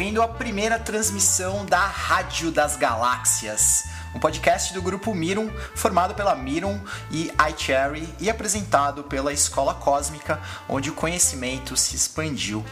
ouvindo a primeira transmissão da Rádio das Galáxias, um podcast do grupo Mirum, formado pela Mirum e iCherry e apresentado pela Escola Cósmica, onde o conhecimento se expandiu.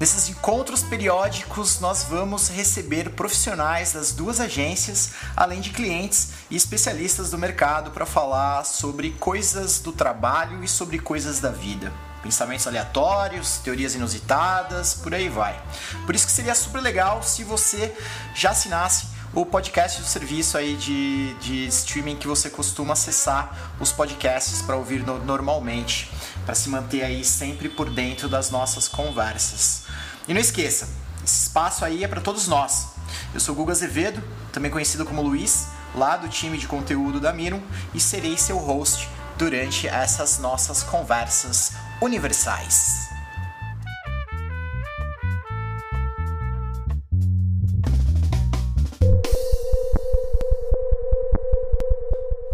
Nesses encontros periódicos, nós vamos receber profissionais das duas agências, além de clientes e especialistas do mercado para falar sobre coisas do trabalho e sobre coisas da vida pensamentos aleatórios, teorias inusitadas, por aí vai. Por isso que seria super legal se você já assinasse o podcast do serviço aí de, de streaming que você costuma acessar os podcasts para ouvir no, normalmente, para se manter aí sempre por dentro das nossas conversas. E não esqueça, esse espaço aí é para todos nós. Eu sou Guga Azevedo, também conhecido como Luiz, lá do time de conteúdo da Mirum, e serei seu host durante essas nossas conversas universais.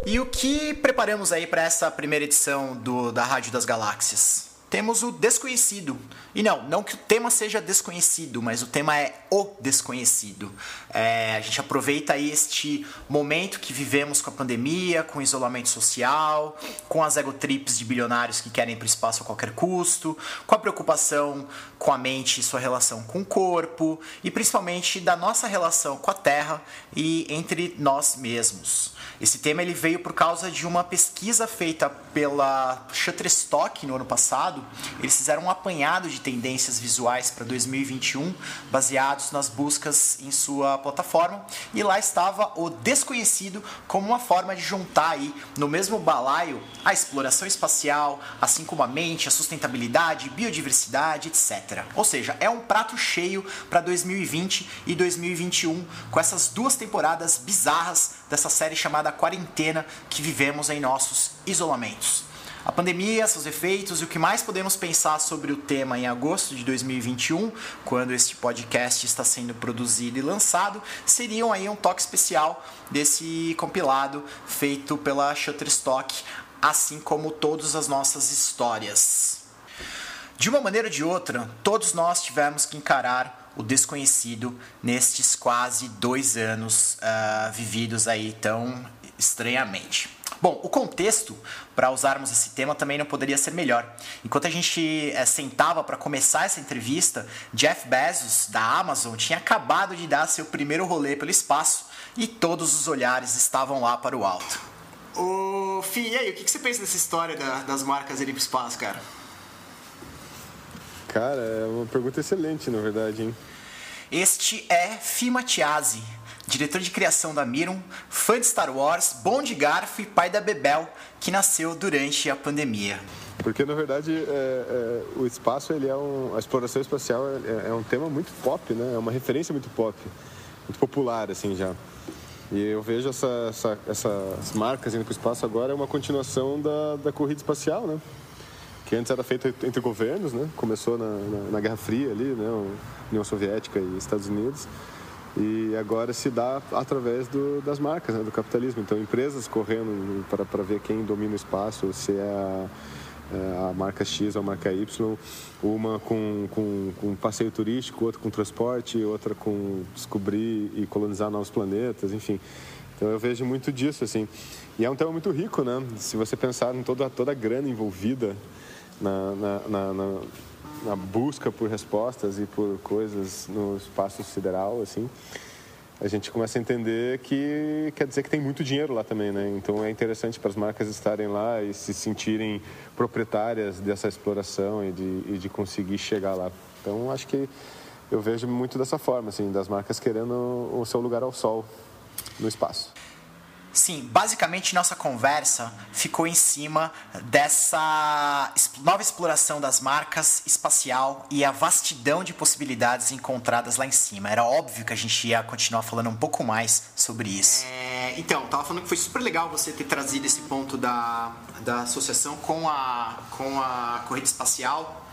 E o que preparamos aí para essa primeira edição do, da Rádio das Galáxias? Temos o desconhecido. E não, não que o tema seja desconhecido, mas o tema é o desconhecido. É, a gente aproveita aí este momento que vivemos com a pandemia, com o isolamento social, com as egotrips de bilionários que querem ir para o espaço a qualquer custo, com a preocupação com a mente e sua relação com o corpo, e principalmente da nossa relação com a Terra e entre nós mesmos. Esse tema ele veio por causa de uma pesquisa feita pela Shutterstock no ano passado. Eles fizeram um apanhado de tendências visuais para 2021, baseados nas buscas em sua plataforma, e lá estava o desconhecido como uma forma de juntar aí no mesmo balaio a exploração espacial, assim como a mente, a sustentabilidade, biodiversidade, etc. Ou seja, é um prato cheio para 2020 e 2021 com essas duas temporadas bizarras dessa série chamada Quarentena que vivemos em nossos isolamentos. A pandemia, seus efeitos e o que mais podemos pensar sobre o tema em agosto de 2021, quando este podcast está sendo produzido e lançado, seriam aí um toque especial desse compilado feito pela Shutterstock, assim como todas as nossas histórias. De uma maneira ou de outra, todos nós tivemos que encarar o desconhecido nestes quase dois anos uh, vividos aí tão estranhamente. Bom, o contexto para usarmos esse tema também não poderia ser melhor. Enquanto a gente é, sentava para começar essa entrevista, Jeff Bezos, da Amazon, tinha acabado de dar seu primeiro rolê pelo espaço e todos os olhares estavam lá para o alto. Ô, Fih, e aí, o que você pensa dessa história da, das marcas irem para o espaço, cara? Cara, é uma pergunta excelente, na verdade, hein? Este é Fima Tiazi, diretor de criação da Mirum, fã de Star Wars, bom de garfo e pai da Bebel, que nasceu durante a pandemia. Porque na verdade é, é, o espaço, ele é um, a exploração espacial é, é, um tema muito pop, né? É uma referência muito pop, muito popular assim já. E eu vejo essa, essa, essas marcas indo para o espaço agora é uma continuação da, da corrida espacial, né? Que antes era feito entre governos, né? Começou na, na, na Guerra Fria ali, né? União Soviética e Estados Unidos e agora se dá através do, das marcas, né, do capitalismo. Então, empresas correndo para ver quem domina o espaço, se é a, é a marca X ou a marca Y, uma com, com, com passeio turístico, outra com transporte, outra com descobrir e colonizar novos planetas, enfim. Então eu vejo muito disso, assim. E é um tema muito rico, né? Se você pensar em toda, toda a grana envolvida na, na, na, na na busca por respostas e por coisas no espaço sideral, assim, a gente começa a entender que quer dizer que tem muito dinheiro lá também, né? Então é interessante para as marcas estarem lá e se sentirem proprietárias dessa exploração e de, e de conseguir chegar lá. Então acho que eu vejo muito dessa forma, assim, das marcas querendo o seu lugar ao sol no espaço. Sim, basicamente nossa conversa ficou em cima dessa nova exploração das marcas espacial e a vastidão de possibilidades encontradas lá em cima. Era óbvio que a gente ia continuar falando um pouco mais sobre isso. É, então, tava falando que foi super legal você ter trazido esse ponto da, da associação com a, com a corrida espacial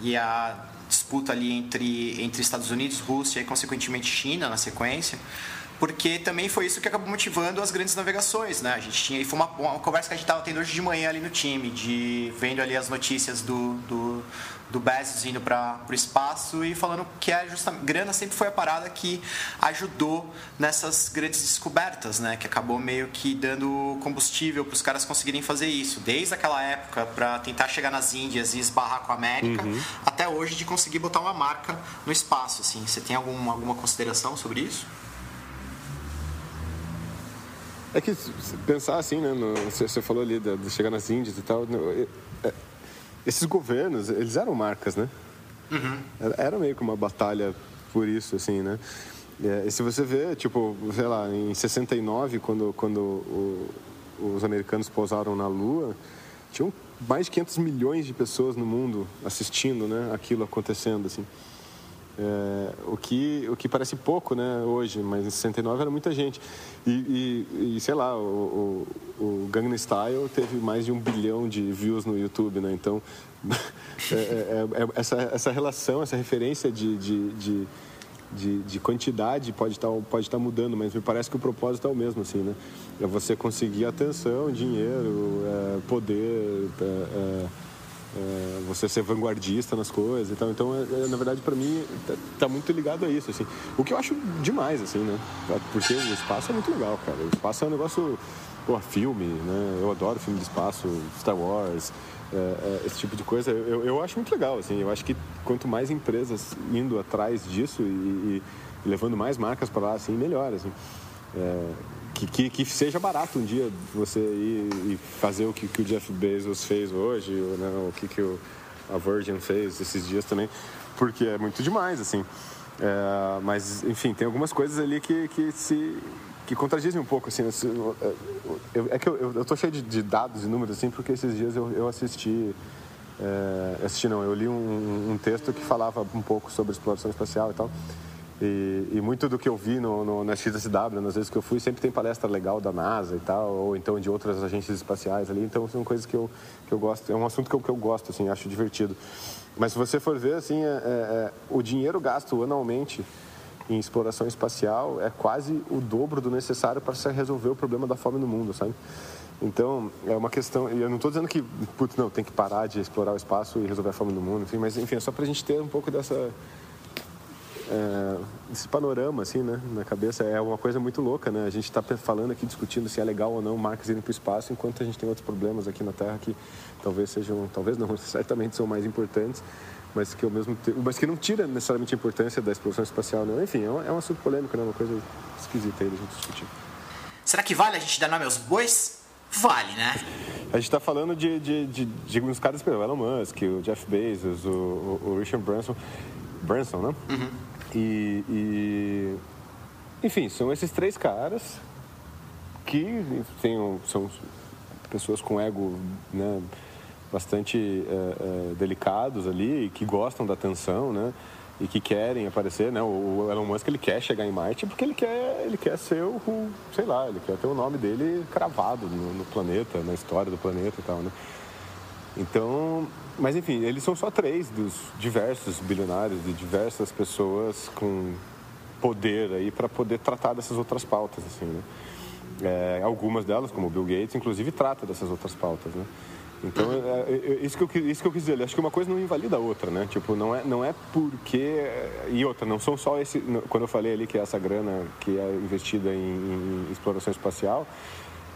e a disputa ali entre, entre Estados Unidos, Rússia e, consequentemente, China na sequência porque também foi isso que acabou motivando as grandes navegações, né? A gente tinha, e foi uma, uma conversa que a gente estava tendo hoje de manhã ali no time, de vendo ali as notícias do, do, do Bezos indo para o espaço e falando que a justa, grana sempre foi a parada que ajudou nessas grandes descobertas, né? Que acabou meio que dando combustível para os caras conseguirem fazer isso, desde aquela época para tentar chegar nas Índias e esbarrar com a América, uhum. até hoje de conseguir botar uma marca no espaço, assim. Você tem algum, alguma consideração sobre isso? É que pensar assim, né? No, você falou ali de, de, chegar nas Índias e tal. É, esses governos, eles eram marcas, né? Uhum. Era, era, meio que uma batalha por isso, assim, né? É, e se você vê, tipo, sei lá, em 69, quando, quando o, os americanos pousaram na Lua, tinham mais de 500 milhões de pessoas no mundo assistindo, né? Aquilo acontecendo, assim. É, o, que, o que parece pouco né, hoje, mas em 69 era muita gente. E, e, e sei lá, o, o, o Gangnam Style teve mais de um bilhão de views no YouTube, né? Então, é, é, é, essa, essa relação, essa referência de, de, de, de, de quantidade pode estar, tá, pode tá mudando, mas me parece que o propósito é o mesmo, assim, né? É você conseguir atenção, dinheiro, é, poder é, você ser vanguardista nas coisas e tal. Então, é, é na verdade, para mim, tá, tá, muito ligado a isso, assim. O que eu acho demais, assim, né? Porque o espaço é muito legal, cara. O espaço é um negócio, pô, filme, né? Eu adoro filme de espaço, Star Wars, é, é, esse tipo de coisa. Eu, eu acho muito legal, assim. Eu acho que quanto mais empresas indo atrás disso e, e, e levando mais marcas para lá, assim, melhor, assim. É, que, que, que, seja barato um dia você ir e fazer o que, que o Jeff Bezos fez hoje, ou, né, o que, que o, a Virgin fez esses dias também, porque é muito demais, assim. É, mas, enfim, tem algumas coisas ali que, que se que contradizem um pouco, assim. Eu, é que eu, eu tô cheio de, de, dados e números, assim, porque esses dias eu, eu assisti... É, assisti não, eu li um, um texto que falava um pouco sobre exploração espacial e tal. E, e, muito do que eu vi no, no, na XSW, nas vezes que eu fui, sempre tem palestra legal da NASA e tal, ou então de outras agências espaciais ali. Então são coisas que eu, que eu gosto, é um assunto que eu, que eu gosto, assim, acho divertido. Mas se você for ver, assim, é, é, é, o dinheiro gasto anualmente em exploração espacial é quase o dobro do necessário para se resolver o problema da fome no mundo, sabe? Então, é uma questão. E eu não estou dizendo que, putz, não, tem que parar de explorar o espaço e resolver a fome no mundo, enfim, mas, enfim, é só para a gente ter um pouco dessa é, esse panorama assim, né, na cabeça é uma coisa muito louca, né? A gente está falando aqui discutindo se é legal ou não marcas irem para o espaço, enquanto a gente tem outros problemas aqui na Terra que talvez sejam, talvez não, certamente são mais importantes, mas que ao mesmo tempo, mas que não tira necessariamente a importância da exploração espacial, né? Enfim, é um, é um assunto polêmico, né? Uma coisa esquisita aí da gente discutir. Será que vale a gente dar nome aos bois? Vale, né? A gente está falando de, de, de, de uns caras, o Elon Musk, o Jeff Bezos, o, o, o Richard Branson, Branson, né? Uhum. E, e, enfim, são esses três caras que tem, são pessoas com ego né, bastante é, é, delicados ali, que gostam da atenção, né? E que querem aparecer, né? O Elon Musk ele quer chegar em Marte porque ele quer, ele quer ser o, sei lá, ele quer ter o nome dele cravado no, no planeta, na história do planeta e tal, né? Então, mas enfim, eles são só três dos diversos bilionários, de diversas pessoas com poder aí para poder tratar dessas outras pautas, assim, né? É, algumas delas, como o Bill Gates, inclusive trata dessas outras pautas, né? Então, é, é, é isso, que eu, isso que eu quis dizer. Acho que uma coisa não invalida a outra, né? Tipo, não é, não é porque... E outra, não são só esse... Quando eu falei ali que essa grana que é investida em, em exploração espacial,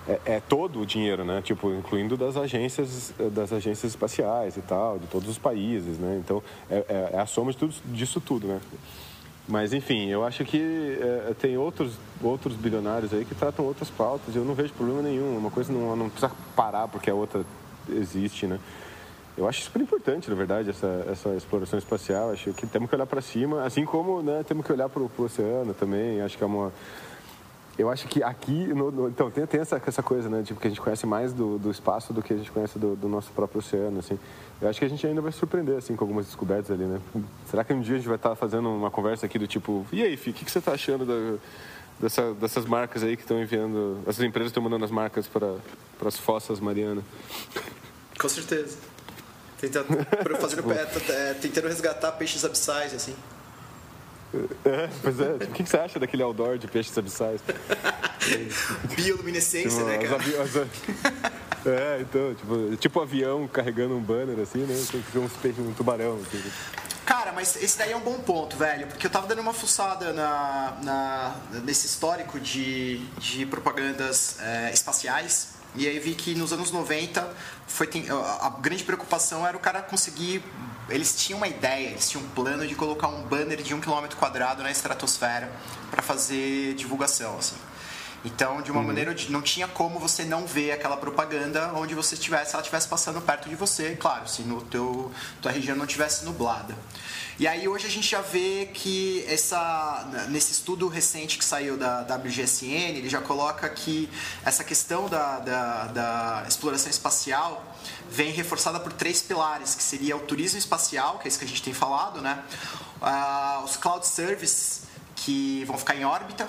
é, é, todo o dinheiro, né? Tipo, incluindo das agências, das agências espaciais e tal, de todos os países, né? Então, é, é, é a soma de tudo, disso tudo, né? Mas, enfim, eu acho que é, tem outros, outros bilionários aí que tratam outras pautas eu não vejo problema nenhum. Uma coisa não, não precisa parar porque a outra existe, né? Eu acho super importante, na verdade, essa, essa exploração espacial. Acho que temos que olhar para cima, assim como né, temos que olhar para o oceano também. Acho que é uma eu acho que aqui, no, no, então, tem, tem essa, essa coisa, né, tipo, que a gente conhece mais do, do espaço do que a gente conhece do, do, nosso próprio oceano, assim. Eu acho que a gente ainda vai surpreender, assim, com algumas descobertas ali, né? Será que um dia a gente vai estar fazendo uma conversa aqui do tipo, e aí, Fih, o que, que você está achando da, dessa, dessas marcas aí que estão enviando, essas empresas estão mandando as marcas para, as fossas marianas? Com certeza. Tentando, fazendo, é, tentando resgatar peixes abissais, assim. É, pois é. Tipo, o que você acha daquele outdoor de peixes abissais? Bioluminescência, tipo, né, cara? É, então, tipo, tipo avião carregando um banner, assim, né? Tem que ver uns peixes, um tubarão, assim. Cara, mas esse daí é um bom ponto, velho, porque eu tava dando uma fuçada na, na, nesse histórico de, de propagandas é, espaciais e aí vi que nos anos 90 foi, a grande preocupação era o cara conseguir. Eles tinham uma ideia, eles tinham um plano de colocar um banner de um quilômetro quadrado na estratosfera para fazer divulgação, assim. Então, de uma uhum. maneira, não tinha como você não ver aquela propaganda onde você estivesse, ela estivesse passando perto de você, claro, se no teu tua região não estivesse nublada. E aí hoje a gente já vê que essa, nesse estudo recente que saiu da WGSN, ele já coloca que essa questão da, da, da exploração espacial vem reforçada por três pilares, que seria o turismo espacial, que é isso que a gente tem falado, né? Uh, os cloud services, que vão ficar em órbita,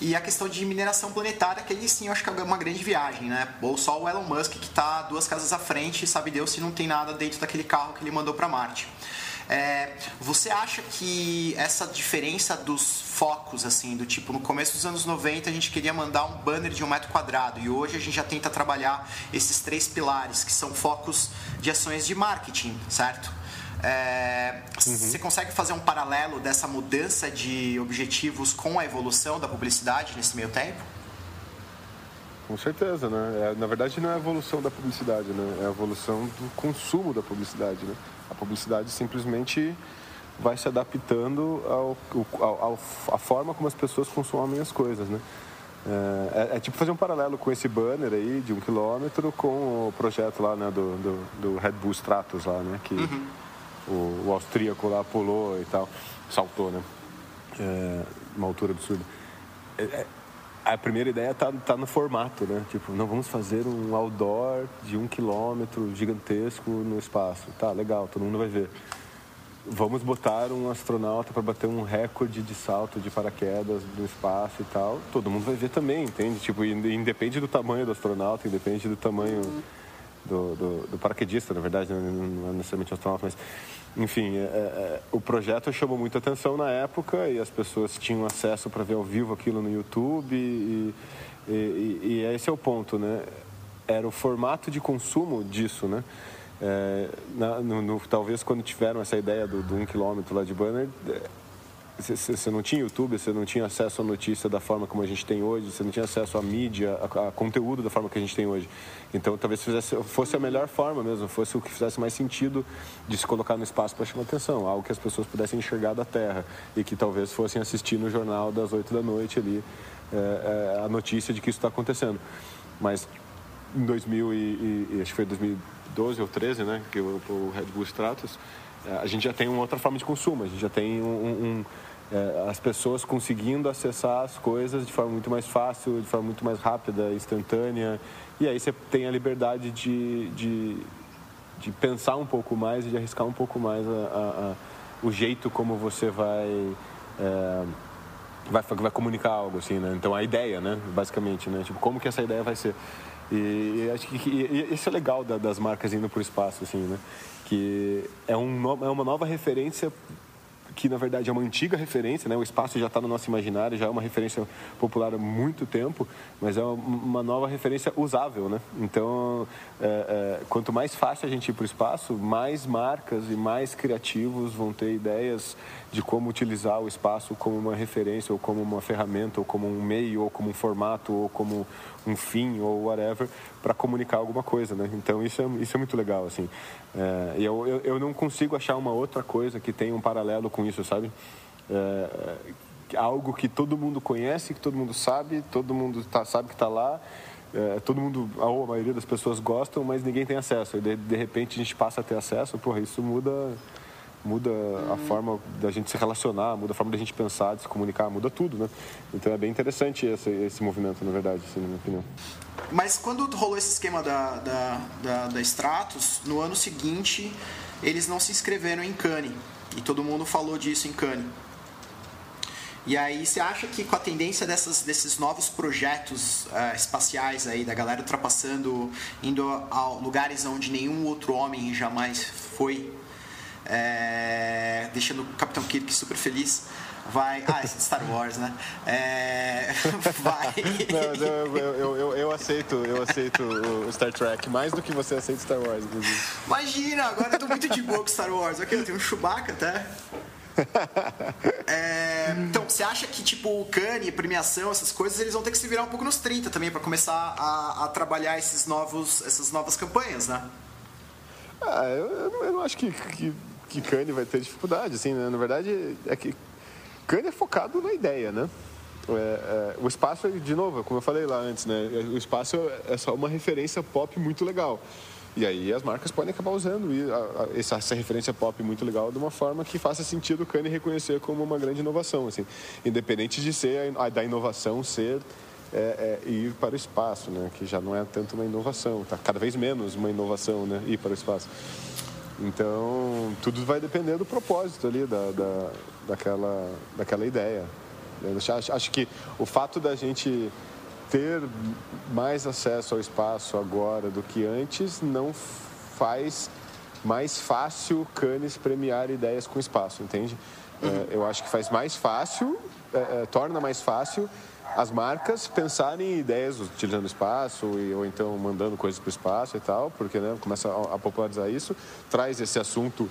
e a questão de mineração planetária, que aí sim eu acho que é uma grande viagem, né? Ou só o Elon Musk que está duas casas à frente, sabe Deus se não tem nada dentro daquele carro que ele mandou para Marte. É, você acha que essa diferença dos focos, assim, do tipo, no começo dos anos 90 a gente queria mandar um banner de um metro quadrado e hoje a gente já tenta trabalhar esses três pilares, que são focos de ações de marketing, certo? É, uhum. Você consegue fazer um paralelo dessa mudança de objetivos com a evolução da publicidade nesse meio tempo? Com certeza, né? É, na verdade, não é a evolução da publicidade, né? É a evolução do consumo da publicidade, né? A publicidade simplesmente vai se adaptando ao, ao, ao, à forma como as pessoas consomem as coisas, né? É, é, é, tipo fazer um paralelo com esse banner aí de um quilômetro com o projeto lá né, do, do, do Red Bull Stratos lá, né? Que, uhum o, o austríaco lá pulou e tal, saltou, né? É, uma altura absurda. É, é a primeira ideia tá, tá no formato, né? Tipo, não vamos fazer um outdoor de um quilômetro gigantesco no espaço. Tá, legal, todo mundo vai ver. Vamos botar um astronauta para bater um recorde de salto de paraquedas no espaço e tal. Todo mundo vai ver também, entende? Tipo, independe do tamanho do astronauta, independe do tamanho do, do, do paraquedista, na verdade, não é necessariamente astronauta, mas enfim, é, é, o projeto chamou muita atenção na época e as pessoas tinham acesso para ver ao vivo aquilo no YouTube e, e, e, e, esse é o ponto, né? Era o formato de consumo disso, né? É, na, no, no, talvez quando tiveram essa ideia do, do um quilômetro lá de banner, você não tinha YouTube, você não tinha acesso à notícia da forma como a gente tem hoje, você não tinha acesso à mídia, a, a conteúdo da forma que a gente tem hoje. Então, talvez fizesse, fosse a melhor forma mesmo, fosse o que fizesse mais sentido de se colocar no espaço para chamar atenção, algo que as pessoas pudessem enxergar da Terra e que talvez fossem assistir no jornal das 8 da noite ali é, é, a notícia de que isso está acontecendo. Mas em 2000 e, e, acho que foi 2012 ou 13, né, que o, o Red Bull Stratos, é, a gente já tem uma outra forma de consumo, a gente já tem um, um é, as pessoas conseguindo acessar as coisas de forma muito mais fácil, de forma muito mais rápida, instantânea. E aí você tem a liberdade de, de, de pensar um pouco mais e de arriscar um pouco mais a, a, a, o jeito como você vai, é, vai, vai comunicar algo, assim, né? Então, a ideia, né? Basicamente, né? Tipo, como que essa ideia vai ser. E, e acho que isso é legal da, das marcas indo para o espaço, assim, né? Que é, um, é uma nova referência que na verdade é uma antiga referência, né? o espaço já está no nosso imaginário, já é uma referência popular há muito tempo, mas é uma nova referência usável. Né? Então, é, é, quanto mais fácil a gente ir para o espaço, mais marcas e mais criativos vão ter ideias de como utilizar o espaço como uma referência, ou como uma ferramenta, ou como um meio, ou como um formato, ou como um fim, ou whatever, para comunicar alguma coisa, né? Então isso é, isso é muito legal, assim. É, eu, eu, eu, não consigo achar uma outra coisa que tenha um paralelo com isso, sabe? É, é algo que todo mundo conhece, que todo mundo sabe, todo mundo tá, sabe que está lá, é, todo mundo, ou a maioria das pessoas gostam, mas ninguém tem acesso. E de, de repente a gente passa a ter acesso, porra, isso muda muda a forma da gente se relacionar, muda a forma da gente pensar, de se comunicar, muda tudo, né? Então é bem interessante esse, esse movimento, na verdade, assim, na minha opinião. Mas quando rolou esse esquema da, da, da, da Stratos, no ano seguinte eles não se inscreveram em Cannes. E todo mundo falou disso em Cannes. E aí você acha que com a tendência dessas, desses novos projetos uh, espaciais aí, da galera ultrapassando, indo a lugares onde nenhum outro homem jamais foi, é, deixando o Capitão Kirk super feliz, vai. Ah, esse é Star Wars, né? É, vai. Não, eu, eu, eu, eu, aceito, eu aceito o Star Trek mais do que você aceita Star Wars, inclusive. Imagina, agora eu tô muito de boa com Star Wars. Ok, eu tenho um Chewbacca até. É, então, você acha que, tipo, o Cane, premiação, essas coisas, eles vão ter que se virar um pouco nos 30 também para começar a, a, trabalhar esses novos, essas novas campanhas, né? Ah, eu, eu não acho que, que, que Cane vai ter dificuldade, assim, né? Na verdade, é que Cane é focado na ideia, né? É, é, o espaço, de novo, como eu falei lá antes, né? O espaço é só uma referência pop muito legal. E aí as marcas podem acabar usando essa, essa referência pop muito legal de uma forma que faça sentido o Kanye reconhecer como uma grande inovação, assim, independente de ser a, da inovação ser é, é, ir para o espaço, né, que já não é tanto uma inovação, tá cada vez menos uma inovação, né, ir para o espaço. Então tudo vai depender do propósito ali da, da daquela daquela ideia. Eu acho, que o fato da gente ter mais acesso ao espaço agora do que antes não faz mais fácil Cannes premiar ideias com espaço, entende? É, eu acho que faz mais fácil, é, é, torna mais fácil as marcas pensarem em ideias utilizando espaço e, ou então mandando coisas para o espaço e tal, porque né, começa a, a popularizar isso, traz esse assunto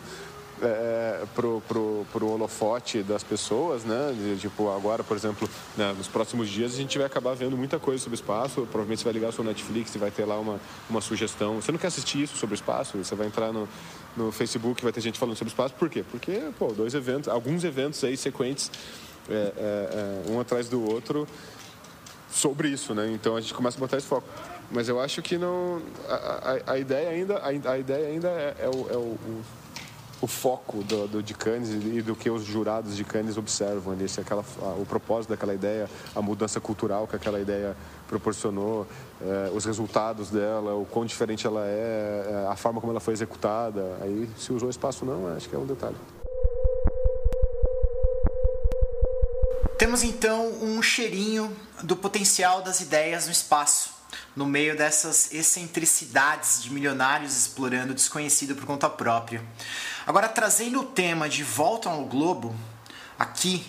é, pro, pro, pro holofote das pessoas, né? De, tipo, agora, por exemplo, né, nos próximos dias a gente vai acabar vendo muita coisa sobre espaço. Provavelmente você vai ligar o seu Netflix e vai ter lá uma, uma sugestão. Você não quer assistir isso sobre espaço? Você vai entrar no, no Facebook vai ter gente falando sobre espaço. Por quê? Porque, pô, dois eventos, alguns eventos aí sequentes, é, é, é, um atrás do outro, sobre isso, né? Então a gente começa a botar esse foco. Mas eu acho que não. A, a, a ideia ainda, a, a, ideia ainda é, é o, é o o foco do, do, de Cannes e do que os jurados de Cannes observam ali, se aquela, o propósito daquela ideia, a mudança cultural que aquela ideia proporcionou, eh, os resultados dela, o quão diferente ela é, eh, a forma como ela foi executada. Aí, se usou espaço não, acho que é um detalhe. Temos então um cheirinho do potencial das ideias no espaço no meio dessas excentricidades de milionários explorando o desconhecido por conta própria. Agora, trazendo o tema de volta ao globo, aqui,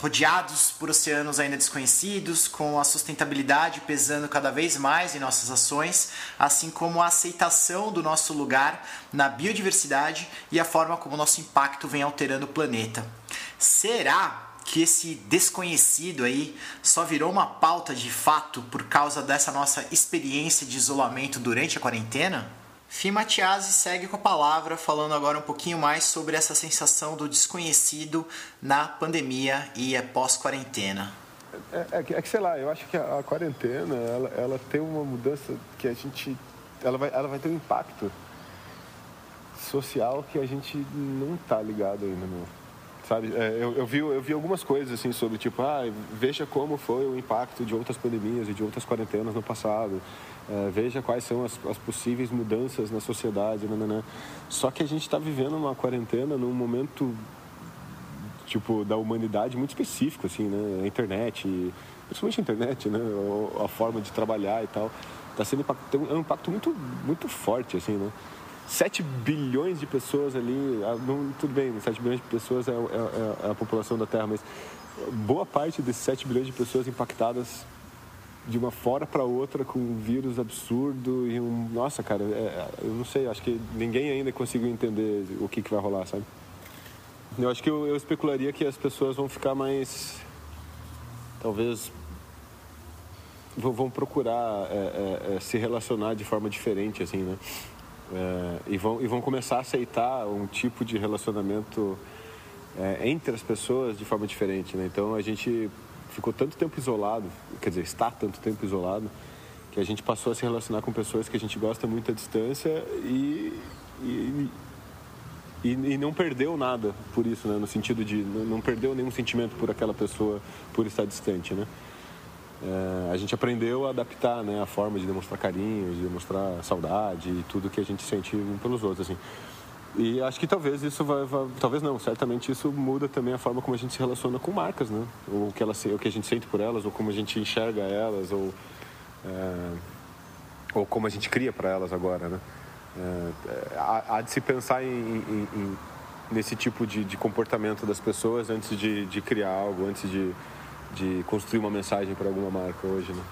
rodeados por oceanos ainda desconhecidos, com a sustentabilidade pesando cada vez mais em nossas ações, assim como a aceitação do nosso lugar na biodiversidade e a forma como o nosso impacto vem alterando o planeta. Será que esse desconhecido aí só virou uma pauta de fato por causa dessa nossa experiência de isolamento durante a quarentena? Fim Matiasi segue com a palavra, falando agora um pouquinho mais sobre essa sensação do desconhecido na pandemia e é pós-quarentena. É, é, é, que, sei lá, eu acho que a, a quarentena, ela, ela, tem uma mudança que a gente... Ela vai, ela vai ter um impacto social que a gente não tá ligado ainda, meu sabe? É, eu, eu, vi, eu vi algumas coisas assim sobre tipo, ah, veja como foi o impacto de outras pandemias e de outras quarentenas no passado. É, veja quais são as, as, possíveis mudanças na sociedade, nananã. Só que a gente está vivendo uma quarentena num momento tipo da humanidade muito específico, assim, né? A internet, principalmente a internet, né? A forma de trabalhar e tal, está sendo tem um impacto muito muito forte, assim, né? 7 bilhões de pessoas ali, ah, não, tudo bem, 7 bilhões de pessoas é, é, é, é, a população da Terra, mas boa parte desses 7 bilhões de pessoas impactadas de uma fora para outra com um vírus absurdo e um. Nossa, cara, é, eu não sei, acho que ninguém ainda conseguiu entender o que, que vai rolar, sabe? Eu acho que eu, eu especularia que as pessoas vão ficar mais. Talvez. vão procurar é, é, se relacionar de forma diferente, assim, né? É, e, vão, e vão começar a aceitar um tipo de relacionamento é, entre as pessoas de forma diferente. Né? Então a gente ficou tanto tempo isolado, quer dizer, está tanto tempo isolado, que a gente passou a se relacionar com pessoas que a gente gosta muito à distância e, e, e, e não perdeu nada por isso, né? no sentido de não perdeu nenhum sentimento por aquela pessoa por estar distante. Né? é, a gente aprendeu a adaptar né, a forma de demonstrar carinho, de demonstrar saudade e tudo que a gente sente um pelos outros. Assim. E acho que talvez isso vai, vai, talvez não, certamente isso muda também a forma como a gente se relaciona com marcas, né? O que, elas, o que a gente sente por elas, ou como a gente enxerga elas, ou, é, ou como a gente cria para elas agora, né? É, há, há, de se pensar em, em, em nesse tipo de, de, comportamento das pessoas antes de, de criar algo, antes de, de construir uma mensagem para alguma marca hoje, né?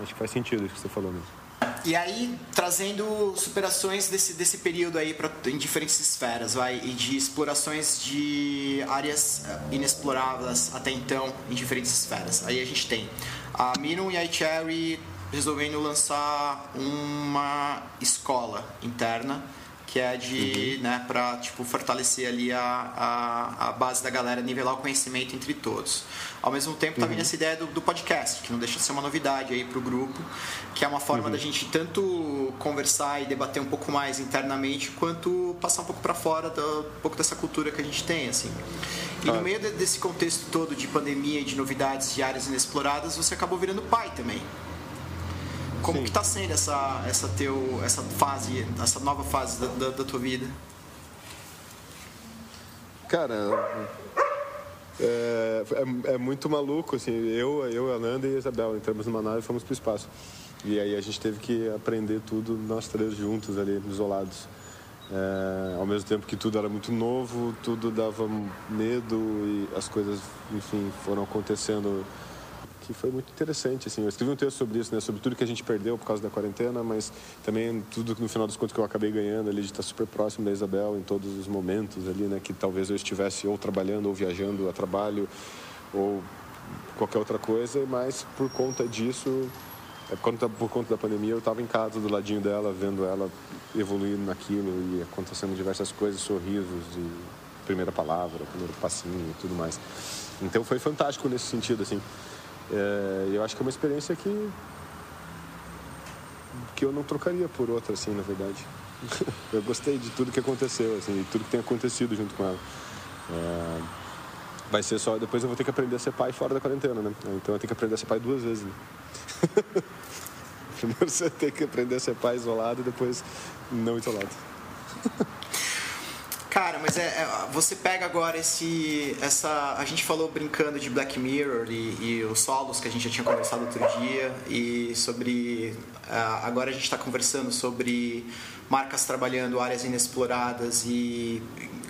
Acho que faz sentido isso que você falou mesmo. E aí, trazendo superações desse, desse período aí pra, em diferentes esferas, vai, e de explorações de áreas eh, inexploradas até então em diferentes esferas. Aí a gente tem a Minum e a iCherry resolvendo lançar uma escola interna que é de, uhum. né, para tipo fortalecer ali a, a, a, base da galera, nivelar o conhecimento entre todos. Ao mesmo tempo, vindo uhum. essa ideia do, do, podcast, que não deixa de ser uma novidade aí pro grupo, que é uma forma uhum. da gente tanto conversar e debater um pouco mais internamente, quanto passar um pouco para fora do, um pouco dessa cultura que a gente tem, assim. E no meio de, desse contexto todo de pandemia e de novidades de áreas inexploradas, você acabou virando pai também. Como Sim. que tá sendo essa, essa, teu, essa fase, essa nova fase da, da, da tua vida? Cara, é, é, é, muito maluco, assim, eu, eu, a Nanda e a Isabel entramos numa nave e fomos para o espaço. E aí a gente teve que aprender tudo, nós três juntos ali, isolados. É, ao mesmo tempo que tudo era muito novo, tudo dava medo e as coisas, enfim, foram acontecendo que foi muito interessante. Assim. Eu escrevi um texto sobre isso, né? sobre tudo que a gente perdeu por causa da quarentena, mas também tudo no final das contas que eu acabei ganhando ali de estar super próximo da Isabel em todos os momentos ali, né? que talvez eu estivesse ou trabalhando ou viajando a trabalho ou qualquer outra coisa, mas por conta disso, é, por conta, por conta da pandemia, eu estava em casa do ladinho dela, vendo ela evoluir naquilo e acontecendo diversas coisas, sorrisos e primeira palavra, primeiro passinho e tudo mais. Então foi fantástico nesse sentido, assim. É, eu acho que é uma experiência que que eu não trocaria por outra, assim, na verdade. eu gostei de tudo que aconteceu, assim, de tudo que tem acontecido junto com ela. É, vai ser só, depois eu vou ter que aprender a ser pai fora da quarentena, né? Então eu tenho que aprender a ser pai duas vezes. Né? Primeiro você tem que aprender a ser pai isolado e depois não isolado. Cara, mas é, é, você pega agora esse. essa A gente falou brincando de Black Mirror e, e os solos que a gente já tinha conversado outro dia, e sobre. Uh, agora a gente está conversando sobre marcas trabalhando áreas inexploradas e,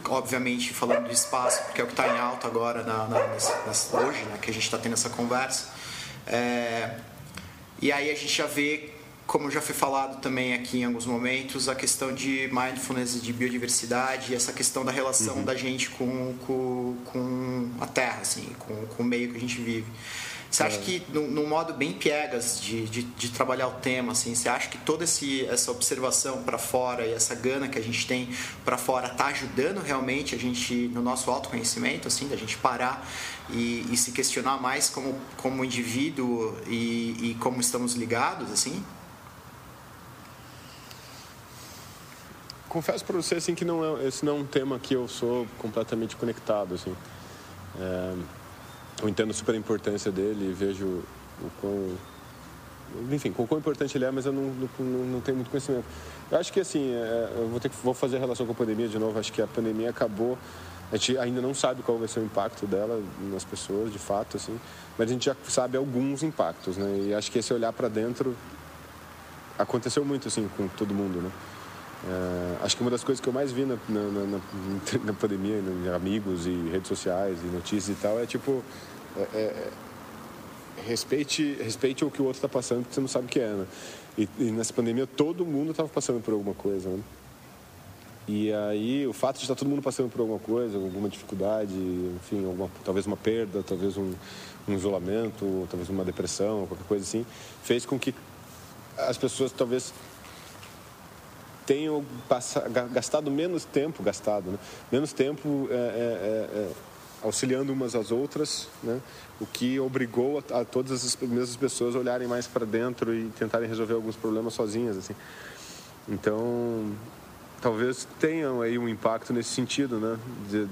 obviamente, falando do espaço, porque é o que está em alta agora na, na, nessa, hoje, né, que a gente está tendo essa conversa. É, e aí a gente já vê como já foi falado também aqui em alguns momentos, a questão de mindfulness, de biodiversidade, essa questão da relação uhum. da gente com, com, com, a Terra, assim, com, com o meio que a gente vive. Você acha é. que, num, modo bem piegas de, de, de, trabalhar o tema, assim, você acha que toda esse, essa observação para fora e essa gana que a gente tem para fora está ajudando realmente a gente no nosso autoconhecimento, assim, da gente parar e, e se questionar mais como, como indivíduo e, e como estamos ligados, assim? Confesso para você assim que não é, esse não é um tema que eu sou completamente conectado assim. É, eu entendo super a importância dele e vejo o quão enfim, com quão importante ele é, mas eu não, não, não tenho muito conhecimento. Eu acho que assim, é, eu vou ter que vou fazer relação com a pandemia de novo. Acho que a pandemia acabou. A gente ainda não sabe qual vai ser o impacto dela nas pessoas, de fato, assim. Mas a gente já sabe alguns impactos, né? E acho que esse olhar para dentro aconteceu muito assim com todo mundo, né? É, acho que uma das coisas que eu mais vi na, na, na, na pandemia, em amigos e redes sociais e notícias e tal, é tipo. É, é, respeite, respeite o que o outro está passando, porque você não sabe o que é, né? E, e nessa pandemia todo mundo estava passando por alguma coisa, né? E aí o fato de estar todo mundo passando por alguma coisa, alguma dificuldade, enfim, alguma, talvez uma perda, talvez um, um isolamento, talvez uma depressão, qualquer coisa assim, fez com que as pessoas talvez tenham passado, gastado menos tempo, gastado, né? menos tempo é, é, é, é, auxiliando umas às outras, né? o que obrigou a, a, todas as mesmas pessoas a olharem mais para dentro e tentarem resolver alguns problemas sozinhas. Assim. Então, talvez tenham aí um impacto nesse sentido, né? de,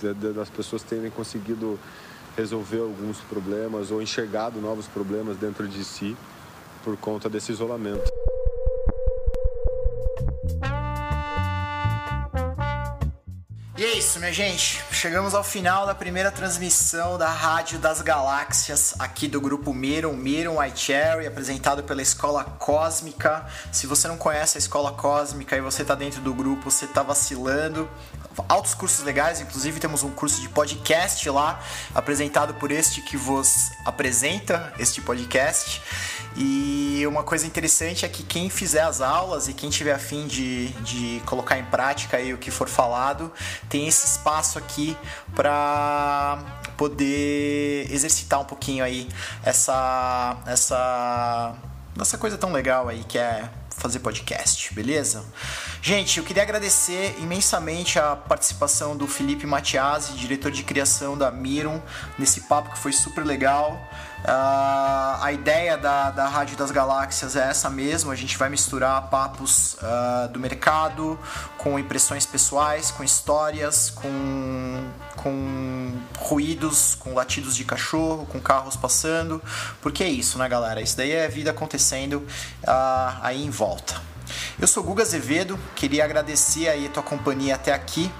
de, de, das pessoas terem conseguido resolver alguns problemas ou enxergado novos problemas dentro de si por conta desse isolamento. E é isso, minha gente. Chegamos ao final da primeira transmissão da Rádio das Galáxias aqui do grupo Miron, Miron Cherry, apresentado pela Escola Cósmica. Se você não conhece a Escola Cósmica e você está dentro do grupo, você está vacilando. Altos cursos legais, inclusive temos um curso de podcast lá, apresentado por este que vos apresenta este podcast. E uma coisa interessante é que quem fizer as aulas e quem tiver afim de, de colocar em prática aí o que for falado, tem esse espaço aqui para poder exercitar um pouquinho aí essa essa essa coisa tão legal aí que é fazer podcast, beleza? Gente, eu queria agradecer imensamente a participação do Felipe Matiasi, diretor de criação da Miron, nesse papo que foi super legal. Uh, a ideia da, da Rádio das Galáxias é essa mesmo, a gente vai misturar papos uh, do mercado com impressões pessoais, com histórias, com, com ruídos, com latidos de cachorro, com carros passando, porque é isso, né galera? Isso daí é vida acontecendo uh, aí em volta. Eu sou Guga Azevedo, queria agradecer aí a tua companhia até aqui.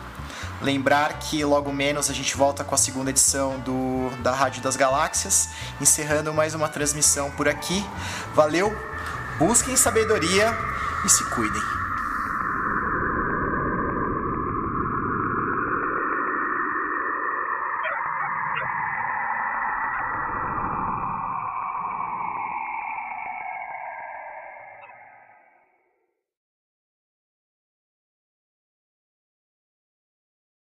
Lembrar que logo menos a gente volta com a segunda edição do, da Rádio das Galáxias, encerrando mais uma transmissão por aqui. Valeu, busquem sabedoria e se cuidem.